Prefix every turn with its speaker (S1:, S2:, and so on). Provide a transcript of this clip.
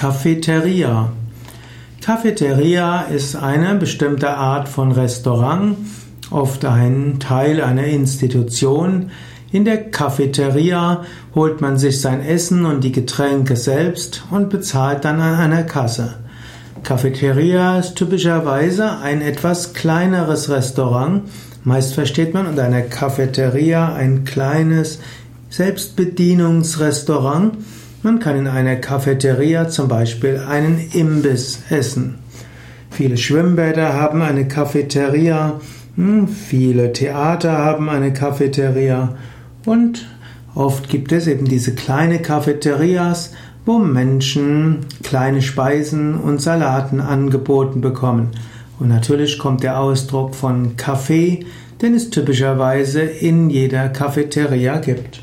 S1: Cafeteria. Cafeteria ist eine bestimmte Art von Restaurant, oft ein Teil einer Institution. In der Cafeteria holt man sich sein Essen und die Getränke selbst und bezahlt dann an einer Kasse. Cafeteria ist typischerweise ein etwas kleineres Restaurant. Meist versteht man unter einer Cafeteria ein kleines Selbstbedienungsrestaurant man kann in einer Cafeteria zum Beispiel einen Imbiss essen. Viele Schwimmbäder haben eine Cafeteria, hm, viele Theater haben eine Cafeteria und oft gibt es eben diese kleine Cafeterias, wo Menschen kleine Speisen und Salaten angeboten bekommen. Und natürlich kommt der Ausdruck von Kaffee, den es typischerweise in jeder Cafeteria gibt.